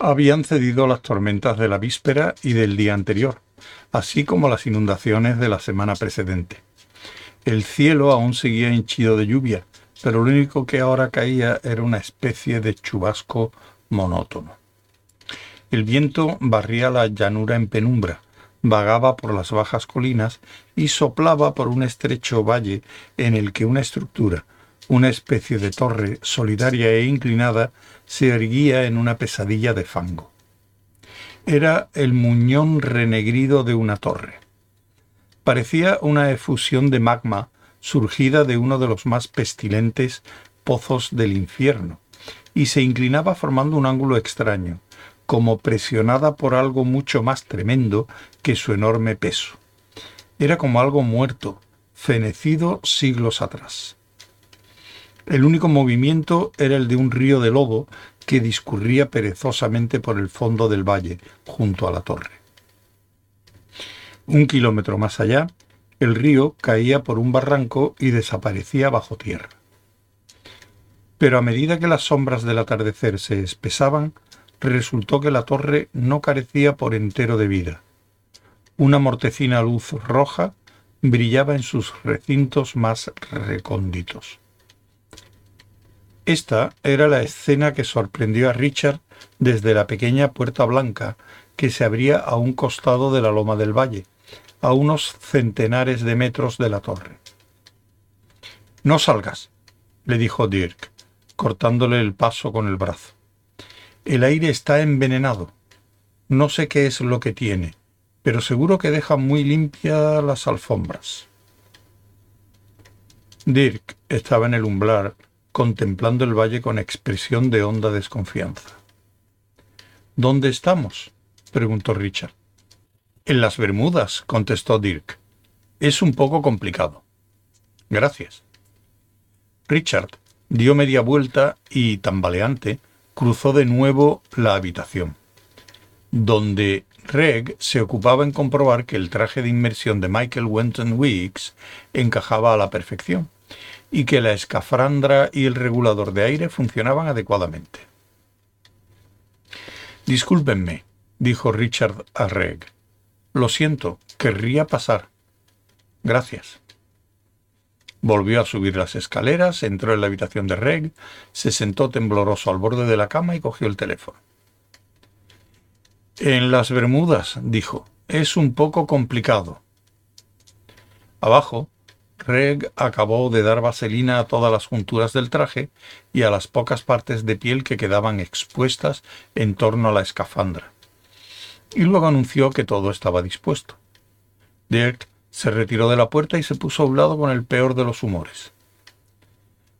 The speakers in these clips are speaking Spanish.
Habían cedido las tormentas de la víspera y del día anterior, así como las inundaciones de la semana precedente. El cielo aún seguía henchido de lluvia, pero lo único que ahora caía era una especie de chubasco monótono. El viento barría la llanura en penumbra, vagaba por las bajas colinas y soplaba por un estrecho valle en el que una estructura, una especie de torre solidaria e inclinada, se erguía en una pesadilla de fango. Era el muñón renegrido de una torre. Parecía una efusión de magma surgida de uno de los más pestilentes pozos del infierno, y se inclinaba formando un ángulo extraño, como presionada por algo mucho más tremendo que su enorme peso. Era como algo muerto, fenecido siglos atrás. El único movimiento era el de un río de lodo que discurría perezosamente por el fondo del valle, junto a la torre. Un kilómetro más allá, el río caía por un barranco y desaparecía bajo tierra. Pero a medida que las sombras del atardecer se espesaban, resultó que la torre no carecía por entero de vida. Una mortecina luz roja brillaba en sus recintos más recónditos. Esta era la escena que sorprendió a Richard desde la pequeña puerta blanca que se abría a un costado de la loma del valle, a unos centenares de metros de la torre. No salgas, le dijo Dirk, cortándole el paso con el brazo. El aire está envenenado. No sé qué es lo que tiene, pero seguro que deja muy limpias las alfombras. Dirk estaba en el umbral contemplando el valle con expresión de honda desconfianza. ¿Dónde estamos? preguntó Richard. En las Bermudas, contestó Dirk. Es un poco complicado. Gracias. Richard dio media vuelta y, tambaleante, cruzó de nuevo la habitación, donde Reg se ocupaba en comprobar que el traje de inmersión de Michael Wenton Weeks encajaba a la perfección y que la escafandra y el regulador de aire funcionaban adecuadamente. Discúlpenme, dijo Richard a Reg. Lo siento, querría pasar. Gracias. Volvió a subir las escaleras, entró en la habitación de Reg, se sentó tembloroso al borde de la cama y cogió el teléfono. En las Bermudas, dijo, es un poco complicado. Abajo, Reg acabó de dar vaselina a todas las junturas del traje y a las pocas partes de piel que quedaban expuestas en torno a la escafandra. Y luego anunció que todo estaba dispuesto. Dirk se retiró de la puerta y se puso a un lado con el peor de los humores.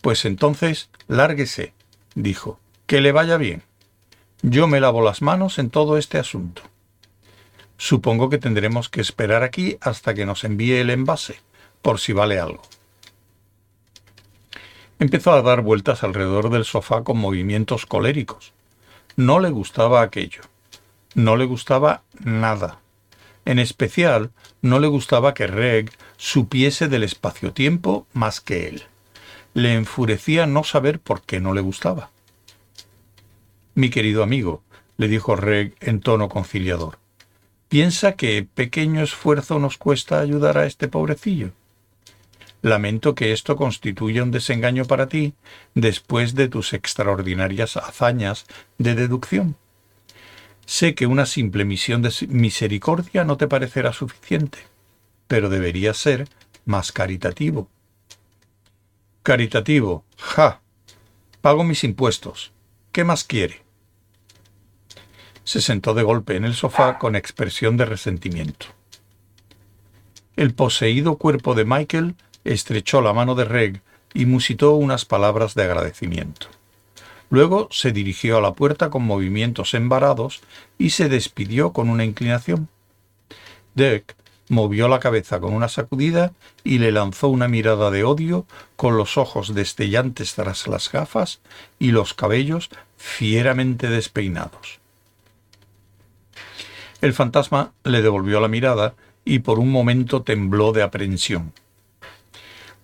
Pues entonces, lárguese, dijo, que le vaya bien. Yo me lavo las manos en todo este asunto. Supongo que tendremos que esperar aquí hasta que nos envíe el envase por si vale algo. Empezó a dar vueltas alrededor del sofá con movimientos coléricos. No le gustaba aquello. No le gustaba nada. En especial, no le gustaba que Reg supiese del espacio-tiempo más que él. Le enfurecía no saber por qué no le gustaba. Mi querido amigo, le dijo Reg en tono conciliador, piensa que pequeño esfuerzo nos cuesta ayudar a este pobrecillo. Lamento que esto constituya un desengaño para ti después de tus extraordinarias hazañas de deducción. Sé que una simple misión de misericordia no te parecerá suficiente, pero debería ser más caritativo. Caritativo, ja. Pago mis impuestos. ¿Qué más quiere? Se sentó de golpe en el sofá con expresión de resentimiento. El poseído cuerpo de Michael estrechó la mano de Reg y musitó unas palabras de agradecimiento. Luego se dirigió a la puerta con movimientos embarados y se despidió con una inclinación. Dirk movió la cabeza con una sacudida y le lanzó una mirada de odio con los ojos destellantes tras las gafas y los cabellos fieramente despeinados. El fantasma le devolvió la mirada y por un momento tembló de aprensión.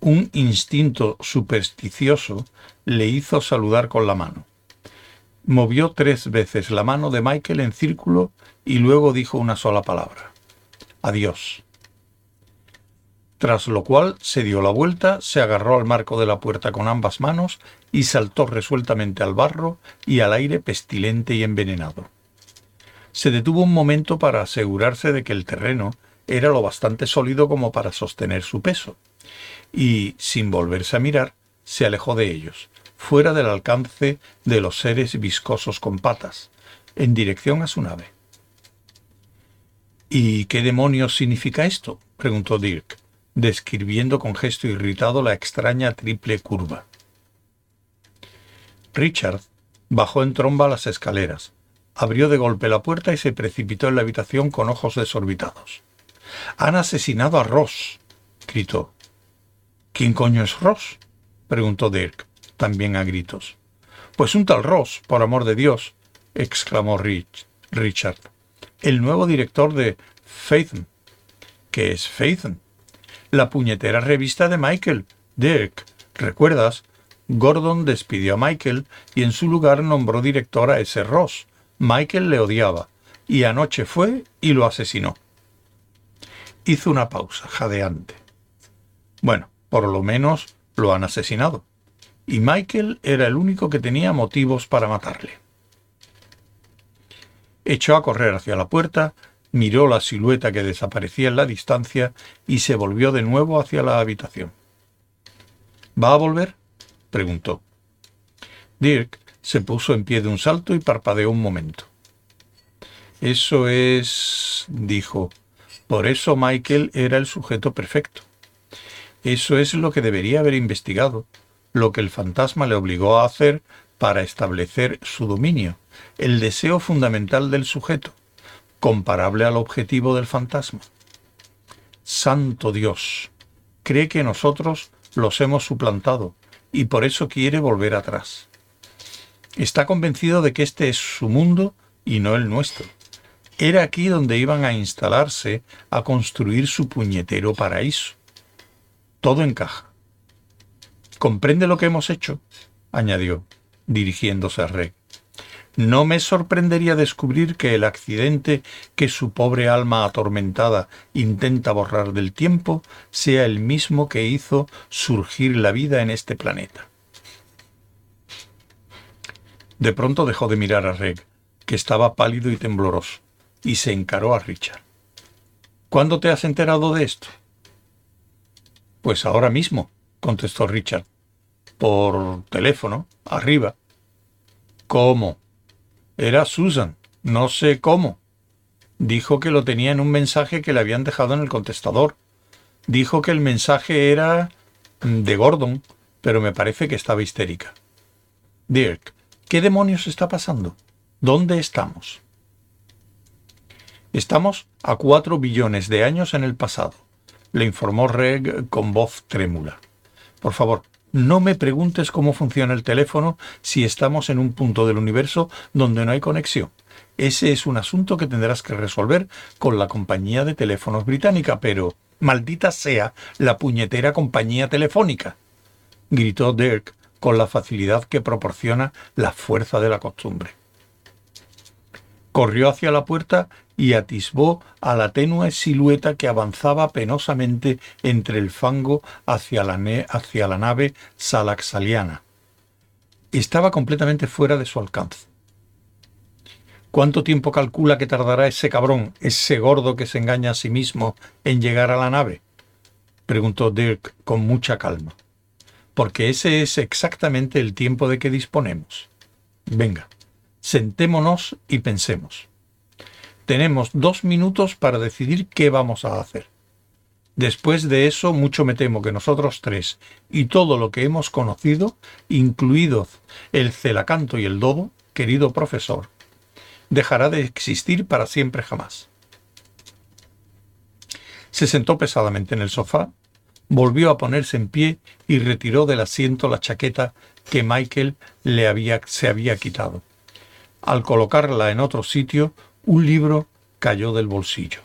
Un instinto supersticioso le hizo saludar con la mano. movió tres veces la mano de Michael en círculo y luego dijo una sola palabra. Adiós. Tras lo cual se dio la vuelta, se agarró al marco de la puerta con ambas manos y saltó resueltamente al barro y al aire pestilente y envenenado. Se detuvo un momento para asegurarse de que el terreno era lo bastante sólido como para sostener su peso, y, sin volverse a mirar, se alejó de ellos, fuera del alcance de los seres viscosos con patas, en dirección a su nave. ¿Y qué demonios significa esto? preguntó Dirk, describiendo con gesto irritado la extraña triple curva. Richard bajó en tromba las escaleras, abrió de golpe la puerta y se precipitó en la habitación con ojos desorbitados. Han asesinado a Ross, gritó. ¿Quién coño es Ross? preguntó Dirk, también a gritos. Pues un tal Ross, por amor de Dios, exclamó Rich, Richard. El nuevo director de Faithen. ¿Qué es Faithen? La puñetera revista de Michael. Dirk, ¿recuerdas? Gordon despidió a Michael y en su lugar nombró director a ese Ross. Michael le odiaba, y anoche fue y lo asesinó. Hizo una pausa, jadeante. Bueno, por lo menos lo han asesinado. Y Michael era el único que tenía motivos para matarle. Echó a correr hacia la puerta, miró la silueta que desaparecía en la distancia y se volvió de nuevo hacia la habitación. ¿Va a volver? preguntó. Dirk se puso en pie de un salto y parpadeó un momento. Eso es, dijo, por eso Michael era el sujeto perfecto. Eso es lo que debería haber investigado, lo que el fantasma le obligó a hacer para establecer su dominio, el deseo fundamental del sujeto, comparable al objetivo del fantasma. Santo Dios, cree que nosotros los hemos suplantado y por eso quiere volver atrás. Está convencido de que este es su mundo y no el nuestro. Era aquí donde iban a instalarse a construir su puñetero paraíso todo encaja. ¿Comprende lo que hemos hecho? añadió, dirigiéndose a Reg. No me sorprendería descubrir que el accidente que su pobre alma atormentada intenta borrar del tiempo sea el mismo que hizo surgir la vida en este planeta. De pronto dejó de mirar a Reg, que estaba pálido y tembloroso, y se encaró a Richard. ¿Cuándo te has enterado de esto? Pues ahora mismo, contestó Richard. Por teléfono, arriba. ¿Cómo? Era Susan. No sé cómo. Dijo que lo tenía en un mensaje que le habían dejado en el contestador. Dijo que el mensaje era de Gordon, pero me parece que estaba histérica. Dirk, ¿qué demonios está pasando? ¿Dónde estamos? Estamos a cuatro billones de años en el pasado le informó Reg con voz trémula. Por favor, no me preguntes cómo funciona el teléfono si estamos en un punto del universo donde no hay conexión. Ese es un asunto que tendrás que resolver con la compañía de teléfonos británica, pero maldita sea la puñetera compañía telefónica, gritó Dirk con la facilidad que proporciona la fuerza de la costumbre. Corrió hacia la puerta y atisbó a la tenue silueta que avanzaba penosamente entre el fango hacia la, hacia la nave salaxaliana. Estaba completamente fuera de su alcance. ¿Cuánto tiempo calcula que tardará ese cabrón, ese gordo que se engaña a sí mismo, en llegar a la nave? preguntó Dirk con mucha calma. Porque ese es exactamente el tiempo de que disponemos. Venga, sentémonos y pensemos tenemos dos minutos para decidir qué vamos a hacer. Después de eso, mucho me temo que nosotros tres y todo lo que hemos conocido, incluidos el celacanto y el dodo, querido profesor, dejará de existir para siempre jamás. Se sentó pesadamente en el sofá, volvió a ponerse en pie y retiró del asiento la chaqueta que Michael le había, se había quitado. Al colocarla en otro sitio, un libro cayó del bolsillo.